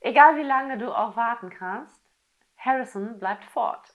Egal wie lange du auch warten kannst, Harrison bleibt fort.